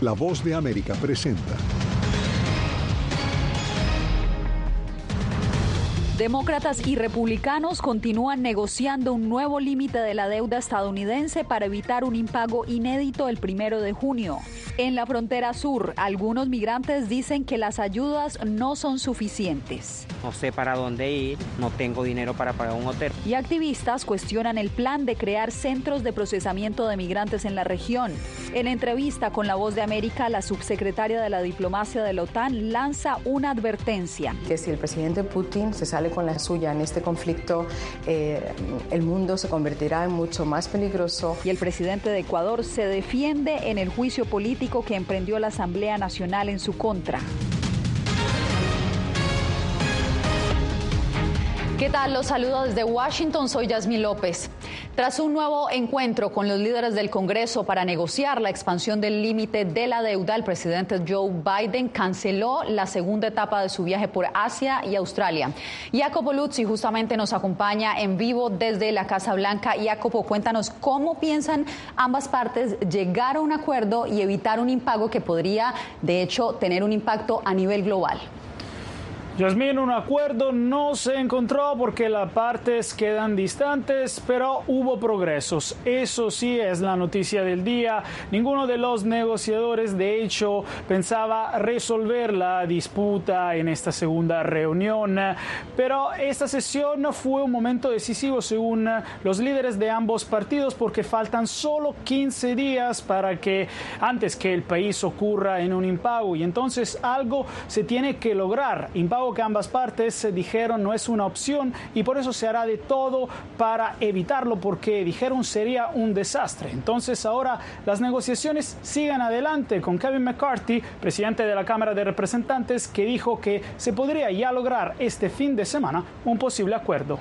La voz de América presenta. Demócratas y republicanos continúan negociando un nuevo límite de la deuda estadounidense para evitar un impago inédito el primero de junio. En la frontera sur, algunos migrantes dicen que las ayudas no son suficientes. No sé para dónde ir, no tengo dinero para pagar un hotel. Y activistas cuestionan el plan de crear centros de procesamiento de migrantes en la región. En entrevista con La Voz de América, la subsecretaria de la diplomacia de la OTAN lanza una advertencia. Que si el presidente Putin se sale con la suya en este conflicto, eh, el mundo se convertirá en mucho más peligroso. Y el presidente de Ecuador se defiende en el juicio político que emprendió la Asamblea Nacional en su contra. ¿Qué tal? Los saludo desde Washington. Soy Yasmín López. Tras un nuevo encuentro con los líderes del Congreso para negociar la expansión del límite de la deuda, el presidente Joe Biden canceló la segunda etapa de su viaje por Asia y Australia. Jacopo Luzzi justamente nos acompaña en vivo desde la Casa Blanca. Jacopo, cuéntanos cómo piensan ambas partes llegar a un acuerdo y evitar un impago que podría, de hecho, tener un impacto a nivel global. Yasmín, un acuerdo no se encontró porque las partes quedan distantes, pero hubo progresos. Eso sí es la noticia del día. Ninguno de los negociadores, de hecho, pensaba resolver la disputa en esta segunda reunión. Pero esta sesión fue un momento decisivo según los líderes de ambos partidos porque faltan solo 15 días para que antes que el país ocurra en un impago y entonces algo se tiene que lograr. Impago que ambas partes dijeron no es una opción y por eso se hará de todo para evitarlo porque dijeron sería un desastre. Entonces ahora las negociaciones sigan adelante con Kevin McCarthy, presidente de la Cámara de Representantes, que dijo que se podría ya lograr este fin de semana un posible acuerdo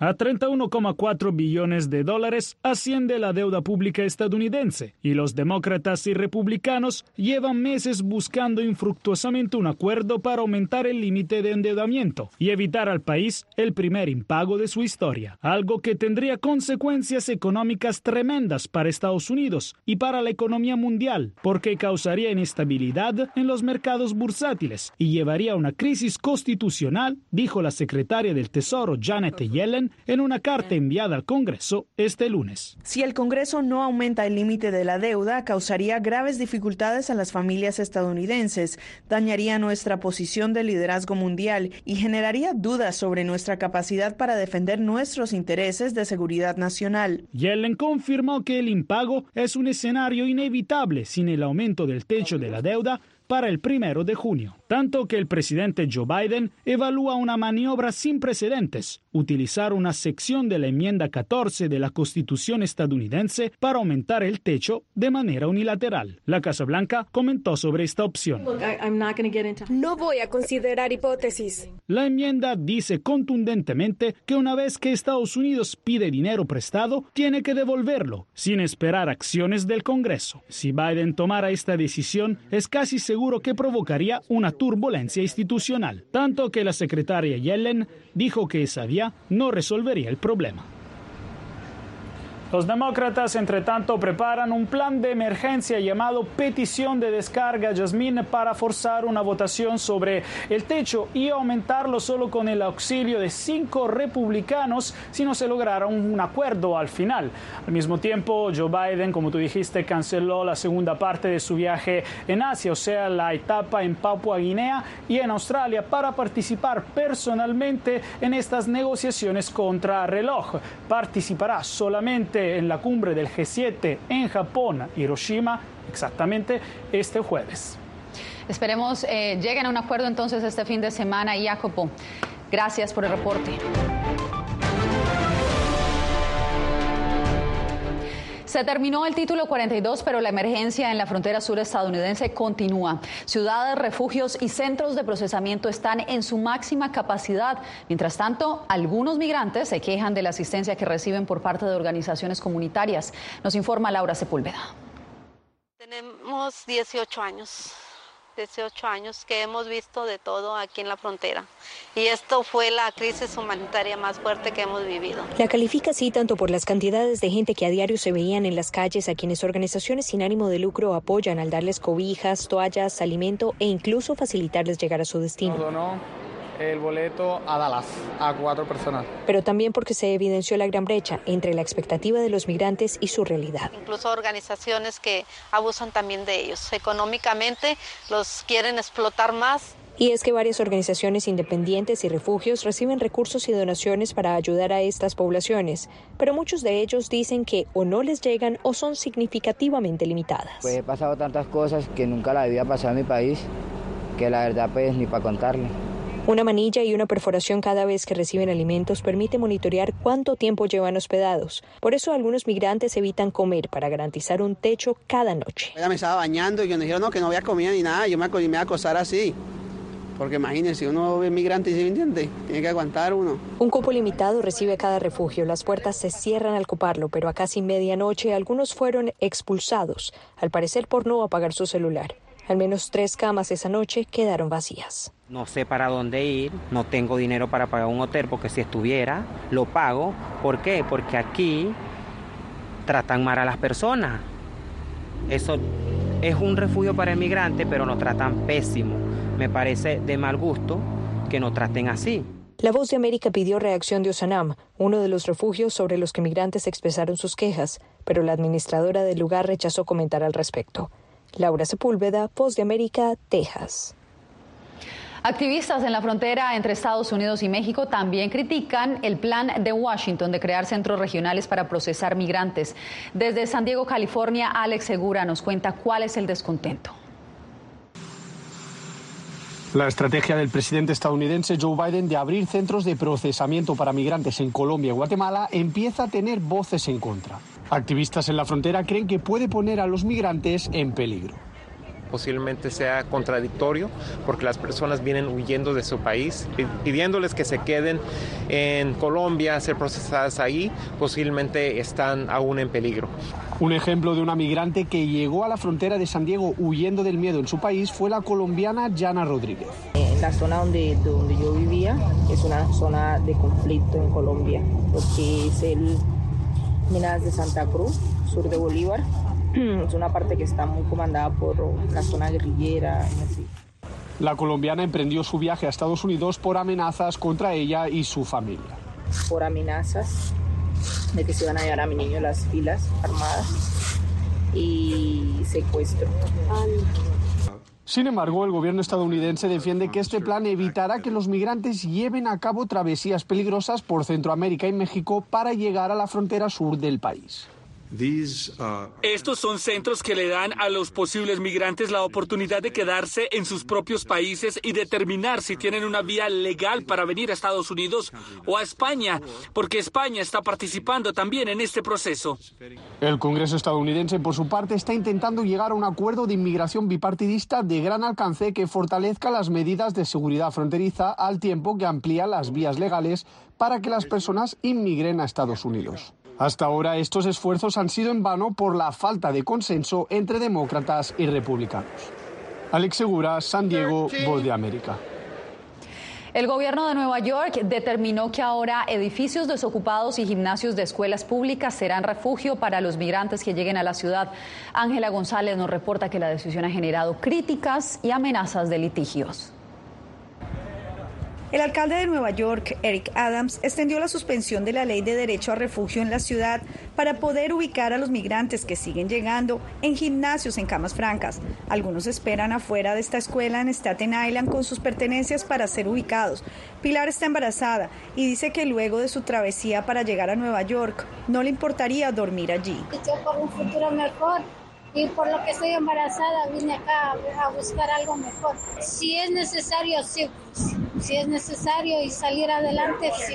a 31,4 billones de dólares asciende la deuda pública estadounidense y los demócratas y republicanos llevan meses buscando infructuosamente un acuerdo para aumentar el límite de endeudamiento y evitar al país el primer impago de su historia, algo que tendría consecuencias económicas tremendas para Estados Unidos y para la economía mundial, porque causaría inestabilidad en los mercados bursátiles y llevaría a una crisis constitucional, dijo la secretaria del Tesoro Janet Yellen en una carta enviada al Congreso este lunes. Si el Congreso no aumenta el límite de la deuda, causaría graves dificultades a las familias estadounidenses, dañaría nuestra posición de liderazgo mundial y generaría dudas sobre nuestra capacidad para defender nuestros intereses de seguridad nacional. Yellen confirmó que el impago es un escenario inevitable sin el aumento del techo de la deuda para el primero de junio, tanto que el presidente Joe Biden evalúa una maniobra sin precedentes, utilizar una sección de la enmienda 14 de la Constitución estadounidense para aumentar el techo de manera unilateral. La Casa Blanca comentó sobre esta opción. No voy a considerar hipótesis. La enmienda dice contundentemente que una vez que Estados Unidos pide dinero prestado, tiene que devolverlo, sin esperar acciones del Congreso. Si Biden tomara esta decisión, es casi seguro que provocaría una turbulencia institucional, tanto que la secretaria Yellen dijo que esa vía no resolvería el problema. Los demócratas, entre tanto, preparan un plan de emergencia llamado petición de descarga, Jasmine, para forzar una votación sobre el techo y aumentarlo solo con el auxilio de cinco republicanos si no se lograra un acuerdo al final. Al mismo tiempo, Joe Biden, como tú dijiste, canceló la segunda parte de su viaje en Asia, o sea, la etapa en Papua Guinea y en Australia, para participar personalmente en estas negociaciones contra reloj. Participará solamente en la cumbre del G7 en Japón, Hiroshima, exactamente este jueves. Esperemos eh, lleguen a un acuerdo entonces este fin de semana. Jacopo, gracias por el reporte. Se terminó el título 42, pero la emergencia en la frontera sur estadounidense continúa. Ciudades, refugios y centros de procesamiento están en su máxima capacidad. Mientras tanto, algunos migrantes se quejan de la asistencia que reciben por parte de organizaciones comunitarias. Nos informa Laura Sepúlveda. Tenemos 18 años. 18 años que hemos visto de todo aquí en la frontera. Y esto fue la crisis humanitaria más fuerte que hemos vivido. La califica así tanto por las cantidades de gente que a diario se veían en las calles a quienes organizaciones sin ánimo de lucro apoyan al darles cobijas, toallas, alimento e incluso facilitarles llegar a su destino el boleto a Dallas a cuatro personas. Pero también porque se evidenció la gran brecha entre la expectativa de los migrantes y su realidad. Incluso organizaciones que abusan también de ellos. Económicamente los quieren explotar más. Y es que varias organizaciones independientes y refugios reciben recursos y donaciones para ayudar a estas poblaciones, pero muchos de ellos dicen que o no les llegan o son significativamente limitadas. Pues he pasado tantas cosas que nunca la había pasado en mi país, que la verdad pues ni para contarle. Una manilla y una perforación cada vez que reciben alimentos permite monitorear cuánto tiempo llevan hospedados. Por eso algunos migrantes evitan comer para garantizar un techo cada noche. Ella me estaba bañando y yo me dijeron no, que no había comida ni nada. Yo me, me iba a acostar así. Porque imagínense, uno es migrante y se entiende, tiene que aguantar uno. Un cupo limitado recibe cada refugio. Las puertas se cierran al coparlo, pero a casi medianoche algunos fueron expulsados, al parecer por no apagar su celular. Al menos tres camas esa noche quedaron vacías. No sé para dónde ir, no tengo dinero para pagar un hotel porque si estuviera, lo pago. ¿Por qué? Porque aquí tratan mal a las personas. Eso es un refugio para inmigrantes, pero nos tratan pésimo. Me parece de mal gusto que nos traten así. La Voz de América pidió reacción de Osanam, uno de los refugios sobre los que migrantes expresaron sus quejas, pero la administradora del lugar rechazó comentar al respecto. Laura Sepúlveda, Voz de América, Texas. Activistas en la frontera entre Estados Unidos y México también critican el plan de Washington de crear centros regionales para procesar migrantes. Desde San Diego, California, Alex Segura nos cuenta cuál es el descontento. La estrategia del presidente estadounidense Joe Biden de abrir centros de procesamiento para migrantes en Colombia y Guatemala empieza a tener voces en contra. Activistas en la frontera creen que puede poner a los migrantes en peligro posiblemente sea contradictorio porque las personas vienen huyendo de su país, pidiéndoles que se queden en Colombia, a ser procesadas ahí, posiblemente están aún en peligro. Un ejemplo de una migrante que llegó a la frontera de San Diego huyendo del miedo en su país fue la colombiana Yana Rodríguez. En la zona donde, donde yo vivía es una zona de conflicto en Colombia, porque es el Minas de Santa Cruz, sur de Bolívar, es una parte que está muy comandada por la zona guerrillera La colombiana emprendió su viaje a Estados Unidos por amenazas contra ella y su familia. Por amenazas de que se iban a llevar a mi niño las filas armadas y secuestro. Sin embargo, el gobierno estadounidense defiende que este plan evitará que los migrantes lleven a cabo travesías peligrosas por Centroamérica y México para llegar a la frontera sur del país. Uh, Estos son centros que le dan a los posibles migrantes la oportunidad de quedarse en sus propios países y determinar si tienen una vía legal para venir a Estados Unidos o a España, porque España está participando también en este proceso. El Congreso estadounidense, por su parte, está intentando llegar a un acuerdo de inmigración bipartidista de gran alcance que fortalezca las medidas de seguridad fronteriza al tiempo que amplía las vías legales para que las personas inmigren a Estados Unidos. Hasta ahora estos esfuerzos han sido en vano por la falta de consenso entre demócratas y republicanos. Alex Segura, San Diego, Voz de América. El gobierno de Nueva York determinó que ahora edificios desocupados y gimnasios de escuelas públicas serán refugio para los migrantes que lleguen a la ciudad. Ángela González nos reporta que la decisión ha generado críticas y amenazas de litigios. El alcalde de Nueva York, Eric Adams, extendió la suspensión de la ley de derecho a refugio en la ciudad para poder ubicar a los migrantes que siguen llegando en gimnasios en camas francas. Algunos esperan afuera de esta escuela en Staten Island con sus pertenencias para ser ubicados. Pilar está embarazada y dice que luego de su travesía para llegar a Nueva York no le importaría dormir allí. por un futuro mejor y por lo que estoy embarazada vine acá a buscar algo mejor. Si es necesario, sí, si es necesario y salir adelante, sí,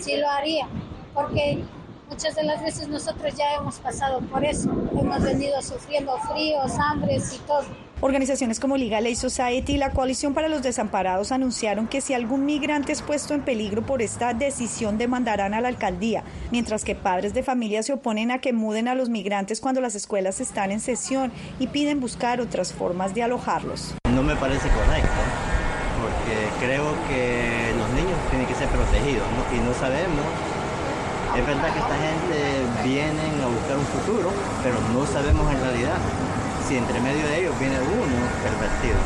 sí lo haría, porque muchas de las veces nosotros ya hemos pasado por eso, hemos venido sufriendo fríos, hambres y todo. Organizaciones como Legal Aid Society y la Coalición para los Desamparados anunciaron que si algún migrante es puesto en peligro por esta decisión demandarán a la alcaldía, mientras que padres de familia se oponen a que muden a los migrantes cuando las escuelas están en sesión y piden buscar otras formas de alojarlos. no me parece correcto, creo que los niños tienen que ser protegidos y no sabemos. Es verdad que esta gente viene a buscar un futuro, pero no sabemos en realidad si entre medio de ellos viene uno pervertido.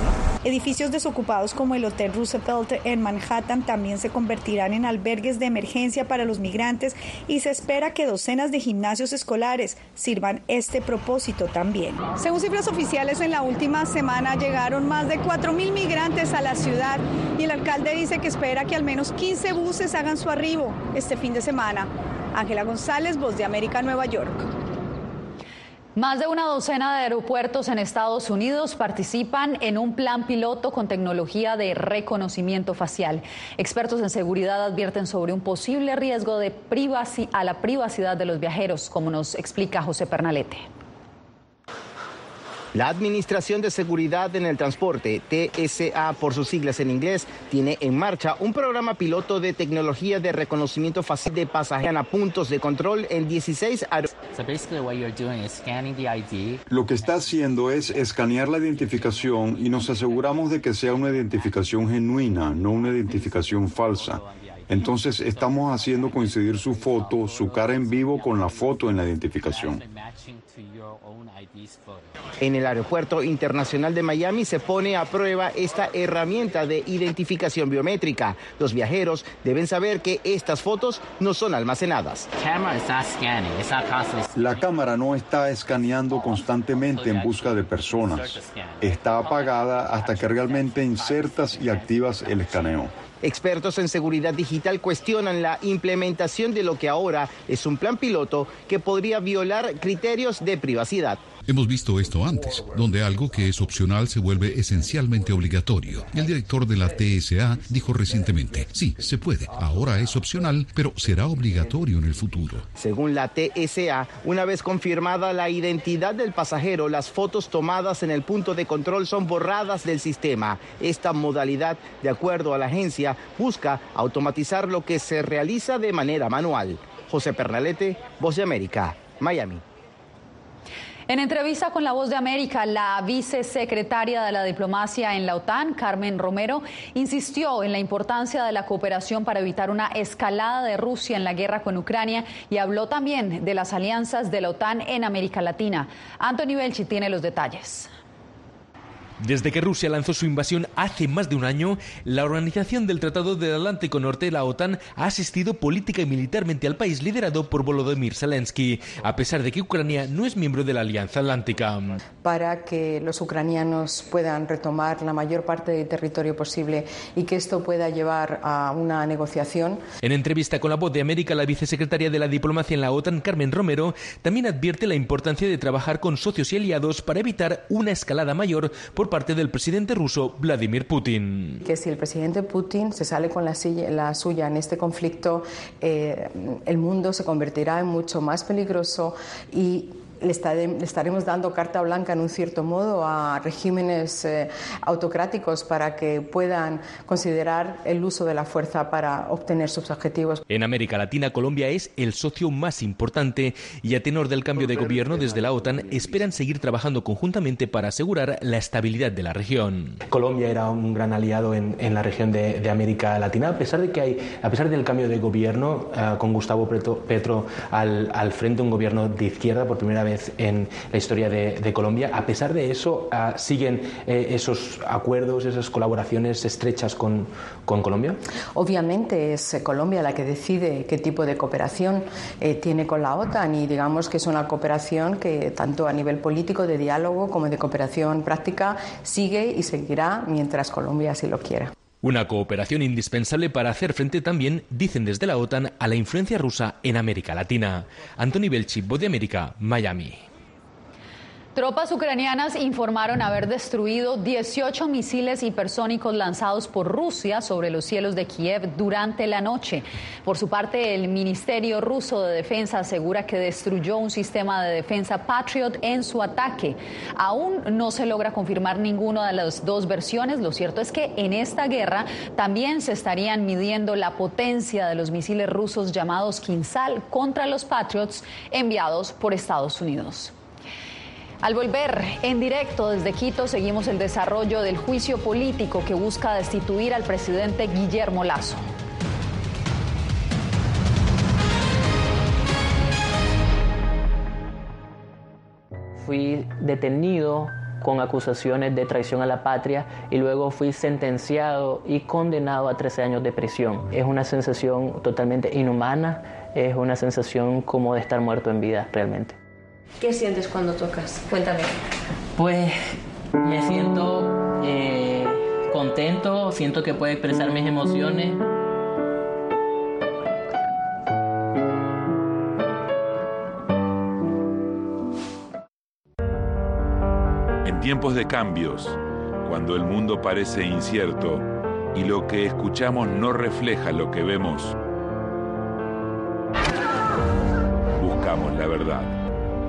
Edificios desocupados como el Hotel Roosevelt en Manhattan también se convertirán en albergues de emergencia para los migrantes y se espera que docenas de gimnasios escolares sirvan este propósito también. Según cifras oficiales, en la última semana llegaron más de 4.000 migrantes a la ciudad y el alcalde dice que espera que al menos 15 buses hagan su arribo este fin de semana. Ángela González, Voz de América, Nueva York. Más de una docena de aeropuertos en Estados Unidos participan en un plan piloto con tecnología de reconocimiento facial. Expertos en seguridad advierten sobre un posible riesgo de a la privacidad de los viajeros, como nos explica José Pernalete. La Administración de Seguridad en el Transporte, TSA por sus siglas en inglés, tiene en marcha un programa piloto de tecnología de reconocimiento fácil de pasajeros a puntos de control en 16 aeropuertos. Lo que está haciendo es escanear la identificación y nos aseguramos de que sea una identificación genuina, no una identificación falsa. Entonces estamos haciendo coincidir su foto, su cara en vivo con la foto en la identificación. En el Aeropuerto Internacional de Miami se pone a prueba esta herramienta de identificación biométrica. Los viajeros deben saber que estas fotos no son almacenadas. La cámara no está escaneando constantemente en busca de personas. Está apagada hasta que realmente insertas y activas el escaneo. Expertos en seguridad digital cuestionan la implementación de lo que ahora es un plan piloto que podría violar criterios de privacidad. Hemos visto esto antes, donde algo que es opcional se vuelve esencialmente obligatorio. El director de la TSA dijo recientemente, sí, se puede, ahora es opcional, pero será obligatorio en el futuro. Según la TSA, una vez confirmada la identidad del pasajero, las fotos tomadas en el punto de control son borradas del sistema. Esta modalidad, de acuerdo a la agencia, busca automatizar lo que se realiza de manera manual. José Pernalete, Voz de América, Miami. En entrevista con La Voz de América, la vicesecretaria de la diplomacia en la OTAN, Carmen Romero, insistió en la importancia de la cooperación para evitar una escalada de Rusia en la guerra con Ucrania y habló también de las alianzas de la OTAN en América Latina. Anthony Belchi tiene los detalles. Desde que Rusia lanzó su invasión hace más de un año, la Organización del Tratado del Atlántico Norte, la OTAN, ha asistido política y militarmente al país liderado por Volodymyr Zelensky, a pesar de que Ucrania no es miembro de la Alianza Atlántica. Para que los ucranianos puedan retomar la mayor parte del territorio posible y que esto pueda llevar a una negociación. En entrevista con la voz de América, la vicesecretaria de la diplomacia en la OTAN, Carmen Romero, también advierte la importancia de trabajar con socios y aliados para evitar una escalada mayor por parte del presidente ruso Vladimir Putin. Que si el presidente Putin se sale con la, suya en este conflicto, eh, el mundo se convertirá en mucho más peligroso y le, estaremos dando carta blanca en un cierto modo a regímenes eh, autocráticos para que puedan considerar el uso de la fuerza para obtener sus objetivos. En América Latina, Colombia es el socio más importante y a tenor del cambio de gobierno desde la OTAN esperan seguir trabajando conjuntamente para asegurar la estabilidad de la región. Colombia era un gran aliado en, la región de, América Latina, a pesar de que hay, a pesar del cambio de gobierno eh, con Gustavo Petro, al, al frente, un gobierno de izquierda por primera vez en la historia de, Colombia. A pesar de eso, ah, ¿siguen eh, esos acuerdos, esas colaboraciones estrechas con, con Colombia? Obviamente es Colombia la que decide qué tipo de cooperación eh, tiene con la OTAN y digamos que es una cooperación que tanto a nivel político, de diálogo, como de cooperación práctica sigue y seguirá mientras Colombia así lo quiera. Una cooperación indispensable para hacer frente también, dicen desde la OTAN, a la influencia rusa en América Latina. Anthony Belchi, Voz de América, Miami. Tropas ucranianas informaron haber destruido 18 misiles hipersónicos lanzados por Rusia sobre los cielos de Kiev durante la noche. Por su parte, el Ministerio ruso de Defensa asegura que destruyó un sistema de defensa Patriot en su ataque. Aún no se logra confirmar ninguna de las dos versiones. Lo cierto es que en esta guerra también se estarían midiendo la potencia de los misiles rusos llamados Kinsal contra los Patriots enviados por Estados Unidos. Al volver en directo desde Quito, seguimos el desarrollo del juicio político que busca destituir al presidente Guillermo Lazo. Fui detenido con acusaciones de traición a la patria y luego fui sentenciado y condenado a 13 años de prisión. Es una sensación totalmente inhumana, es una sensación como de estar muerto en vida realmente. ¿Qué sientes cuando tocas? Cuéntame. Pues me siento eh, contento, siento que puedo expresar mis emociones. En tiempos de cambios, cuando el mundo parece incierto y lo que escuchamos no refleja lo que vemos, buscamos la verdad.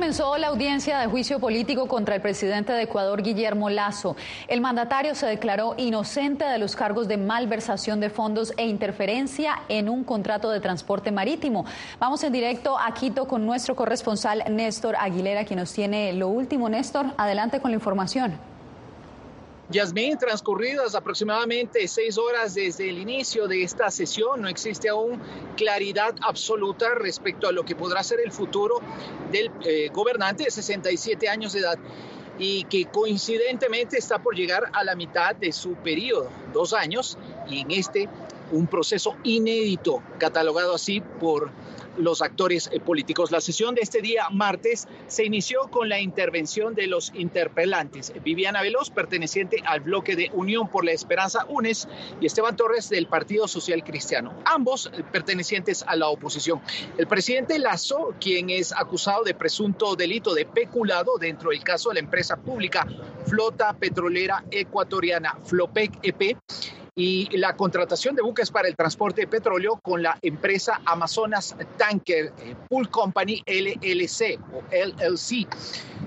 Comenzó la audiencia de juicio político contra el presidente de Ecuador, Guillermo Lazo. El mandatario se declaró inocente de los cargos de malversación de fondos e interferencia en un contrato de transporte marítimo. Vamos en directo a Quito con nuestro corresponsal Néstor Aguilera, quien nos tiene lo último. Néstor, adelante con la información. Yasmín, transcurridas aproximadamente seis horas desde el inicio de esta sesión, no existe aún claridad absoluta respecto a lo que podrá ser el futuro del eh, gobernante de 67 años de edad y que coincidentemente está por llegar a la mitad de su periodo, dos años, y en este un proceso inédito, catalogado así por los actores eh, políticos. La sesión de este día martes se inició con la intervención de los interpelantes. Viviana Veloz, perteneciente al bloque de Unión por la Esperanza UNES, y Esteban Torres del Partido Social Cristiano, ambos eh, pertenecientes a la oposición. El presidente Lazo, quien es acusado de presunto delito de peculado dentro del caso de la empresa pública Flota Petrolera Ecuatoriana, FLOPEC EP, y la contratación de buques para el transporte de petróleo con la empresa Amazonas Tanker eh, Pool Company LLC o LLC.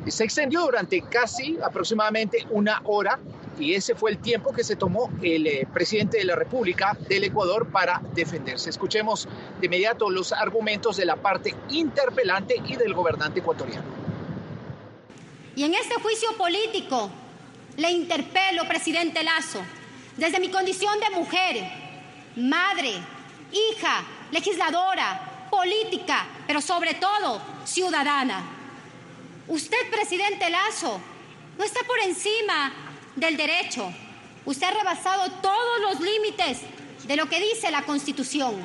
Se extendió durante casi aproximadamente una hora y ese fue el tiempo que se tomó el eh, presidente de la República del Ecuador para defenderse. Escuchemos de inmediato los argumentos de la parte interpelante y del gobernante ecuatoriano. Y en este juicio político le interpelo, presidente Lazo, desde mi condición de mujer, madre, hija, legisladora, política, pero sobre todo ciudadana. Usted, presidente Lazo, no está por encima del derecho. Usted ha rebasado todos los límites de lo que dice la Constitución.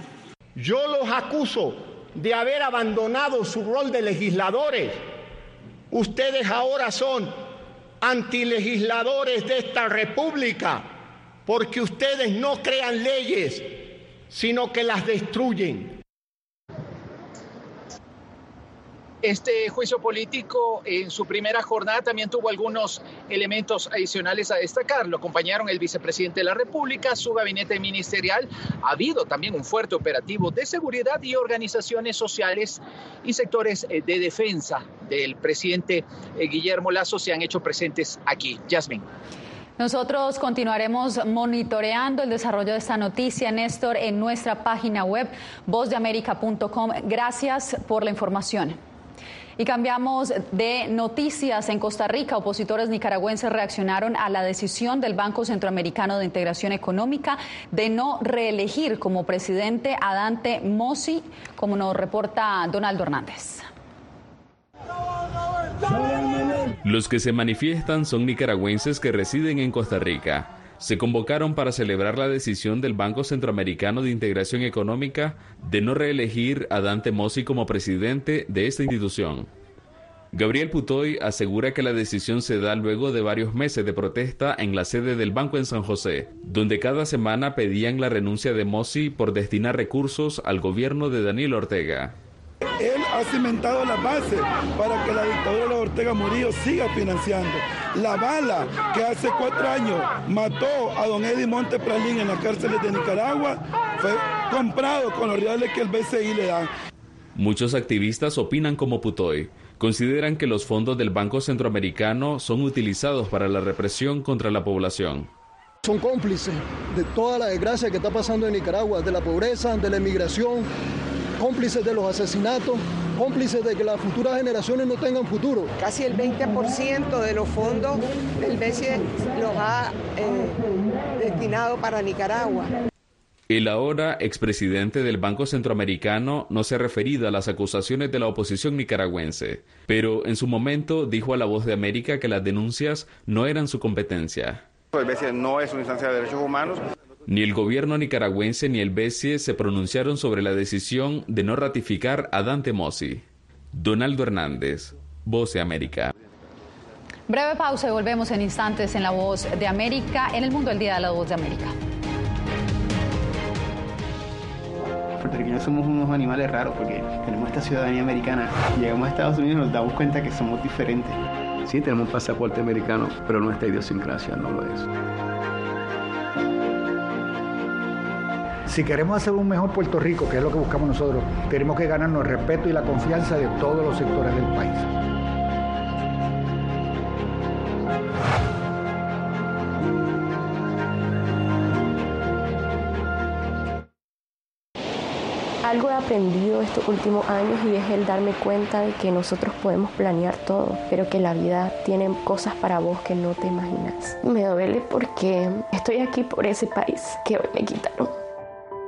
Yo los acuso de haber abandonado su rol de legisladores. Ustedes ahora son antilegisladores de esta república porque ustedes no crean leyes, sino que las destruyen. Este juicio político en su primera jornada también tuvo algunos elementos adicionales a destacar. Lo acompañaron el vicepresidente de la República, su gabinete ministerial. Ha habido también un fuerte operativo de seguridad y organizaciones sociales y sectores eh, de defensa del presidente eh, Guillermo Lazo se han hecho presentes aquí. Yasmin. Nosotros continuaremos monitoreando el desarrollo de esta noticia, Néstor, en nuestra página web vozdeamerica.com. Gracias por la información. Y cambiamos de noticias. En Costa Rica, opositores nicaragüenses reaccionaron a la decisión del Banco Centroamericano de Integración Económica de no reelegir como presidente a Dante Mossi, como nos reporta Donaldo Hernández. Los que se manifiestan son nicaragüenses que residen en Costa Rica. Se convocaron para celebrar la decisión del Banco Centroamericano de Integración Económica de no reelegir a Dante Mossi como presidente de esta institución. Gabriel Putoy asegura que la decisión se da luego de varios meses de protesta en la sede del banco en San José, donde cada semana pedían la renuncia de Mossi por destinar recursos al gobierno de Daniel Ortega. Él ha cimentado la base para que la dictadura de Ortega Murillo siga financiando. La bala que hace cuatro años mató a don Eddie Monte Pralín en las cárceles de Nicaragua fue comprado con los reales que el BCI le da. Muchos activistas opinan como Putoy. Consideran que los fondos del Banco Centroamericano son utilizados para la represión contra la población. Son cómplices de toda la desgracia que está pasando en Nicaragua, de la pobreza, de la emigración, cómplices de los asesinatos, cómplices de que las futuras generaciones no tengan futuro. Casi el 20% de los fondos del BCE los ha eh, destinado para Nicaragua. El ahora expresidente del Banco Centroamericano no se ha referido a las acusaciones de la oposición nicaragüense, pero en su momento dijo a La Voz de América que las denuncias no eran su competencia. El BCE no es una instancia de derechos humanos, ni el gobierno nicaragüense ni el BCE se pronunciaron sobre la decisión de no ratificar a Dante Mossi. Donaldo Hernández, Voz de América. Breve pausa y volvemos en instantes en La Voz de América, en el mundo del Día de la Voz de América. puertorriqueños somos unos animales raros porque tenemos esta ciudadanía americana. Llegamos a Estados Unidos y nos damos cuenta que somos diferentes. Sí, tenemos un pasaporte americano, pero nuestra idiosincrasia no lo es. Si queremos hacer un mejor Puerto Rico, que es lo que buscamos nosotros, tenemos que ganarnos el respeto y la confianza de todos los sectores del país. Algo he aprendido estos últimos años y es el darme cuenta de que nosotros podemos planear todo, pero que la vida tiene cosas para vos que no te imaginas. Me duele porque estoy aquí por ese país que hoy me quitaron.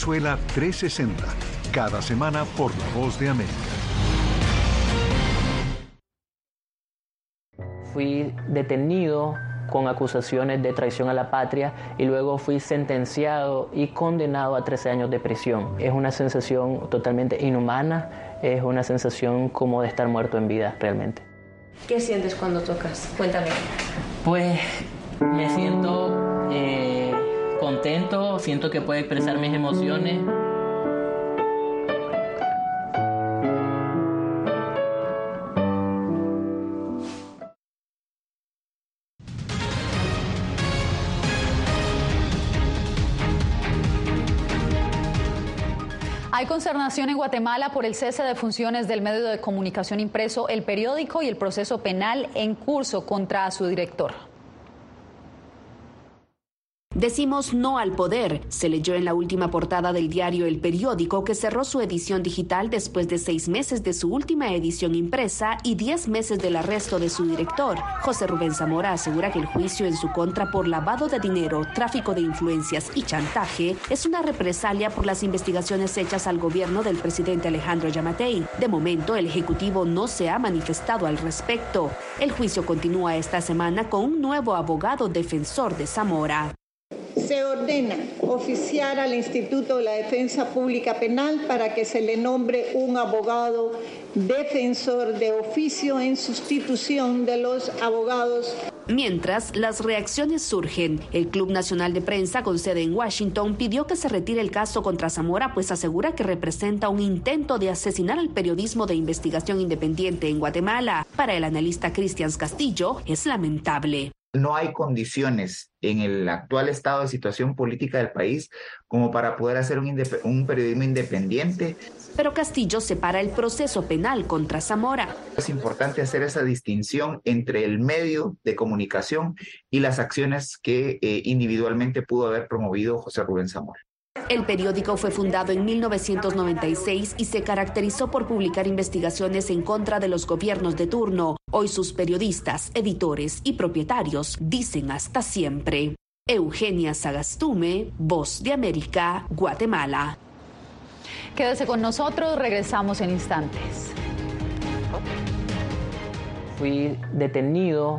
Venezuela 360, cada semana por La Voz de América. Fui detenido con acusaciones de traición a la patria y luego fui sentenciado y condenado a 13 años de prisión. Es una sensación totalmente inhumana, es una sensación como de estar muerto en vida realmente. ¿Qué sientes cuando tocas? Cuéntame. Pues me siento... Eh, contento, siento que puedo expresar mis emociones. Hay consternación en Guatemala por el cese de funciones del medio de comunicación impreso El Periódico y el proceso penal en curso contra su director. Decimos no al poder, se leyó en la última portada del diario El Periódico que cerró su edición digital después de seis meses de su última edición impresa y diez meses del arresto de su director. José Rubén Zamora asegura que el juicio en su contra por lavado de dinero, tráfico de influencias y chantaje es una represalia por las investigaciones hechas al gobierno del presidente Alejandro Yamatei. De momento, el Ejecutivo no se ha manifestado al respecto. El juicio continúa esta semana con un nuevo abogado defensor de Zamora Se ordena oficiar al Instituto de la Defensa Pública Penal para que se le nombre un abogado defensor de oficio en sustitución de los abogados Mientras, las reacciones surgen. El Club Nacional de Prensa, con sede en Washington, pidió que se retire el caso contra Zamora, pues asegura que representa un intento de asesinar al periodismo de investigación independiente en Guatemala. Para el analista Cristian Castillo, es lamentable no hay condiciones en el actual estado de situación política del país como para poder hacer un, periodismo independiente. Pero Castillo separa el proceso penal contra Zamora. Es importante hacer esa distinción entre el medio de comunicación y las acciones que eh, individualmente pudo haber promovido José Rubén Zamora. El periódico fue fundado en 1996 y se caracterizó por publicar investigaciones en contra de los gobiernos de turno. Hoy sus periodistas, editores y propietarios dicen hasta siempre. Eugenia Sagastume, Voz de América, Guatemala. Quédese con nosotros, regresamos en instantes. Fui detenido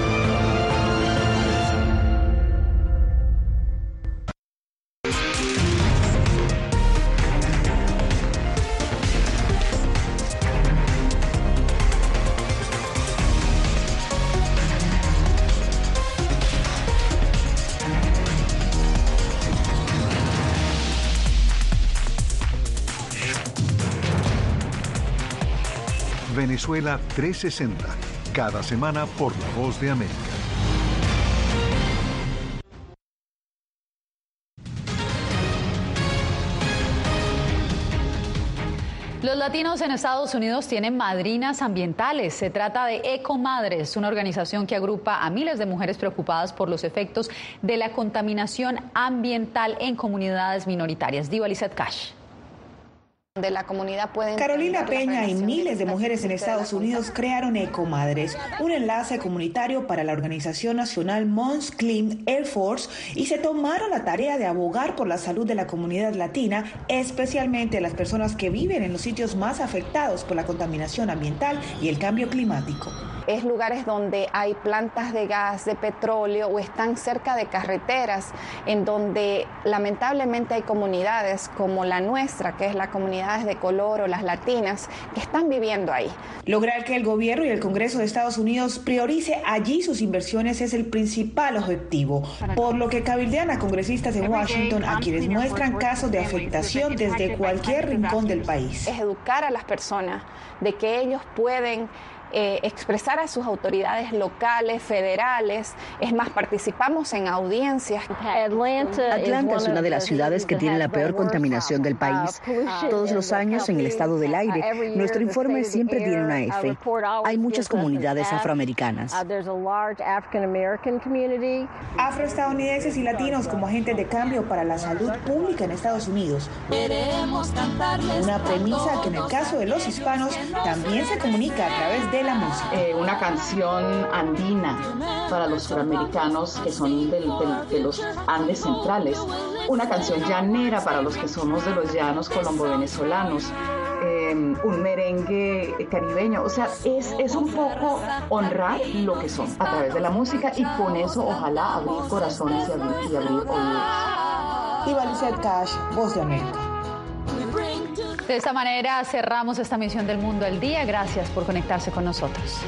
Venezuela 360, cada semana por La Voz de América. Los latinos en Estados Unidos tienen madrinas ambientales. Se trata de Ecomadres, una organización que agrupa a miles de mujeres preocupadas por los efectos de la contaminación ambiental en comunidades minoritarias. Diva Lizette Cash de la comunidad pueden... Carolina Peña y miles de mujeres en Estados Unidos crearon Ecomadres, un enlace comunitario para la organización nacional Mons Clean Air Force y se tomaron la tarea de abogar por la salud de la comunidad latina, especialmente las personas que viven en los sitios más afectados por la contaminación ambiental y el cambio climático es lugares donde hay plantas de gas, de petróleo o están cerca de carreteras, en donde lamentablemente hay comunidades como la nuestra, que es la comunidades de color o las latinas, que están viviendo ahí. Lograr que el gobierno y el Congreso de Estados Unidos priorice allí sus inversiones es el principal objetivo, por lo que cabildean a congresistas en Washington a quienes muestran casos de afectación desde cualquier rincón del país. Es educar a las personas de que ellos pueden eh, expresar a sus autoridades locales, federales. Es más, participamos en audiencias. Atlanta es una de las ciudades que tiene la peor contaminación del país. Todos los años en el estado del aire, nuestro informe siempre tiene una F. Hay muchas comunidades afroamericanas. Afroestadounidenses y latinos como agentes de cambio para la salud pública en Estados Unidos. Una premisa que en el caso de los hispanos también se comunica a través de Eh, una canción andina para los suramericanos que son de los Andes centrales. Una canción llanera para los que somos de los llanos colombo-venezolanos. Em, un merengue caribeño. O sea, es, es un poco honrar lo que son a través de la música y con eso ojalá abrir corazones y abrir, y abrir oídos. Y Cash, Voz de América. De esta manera cerramos esta misión del Mundo al Día. Gracias por conectarse con nosotros.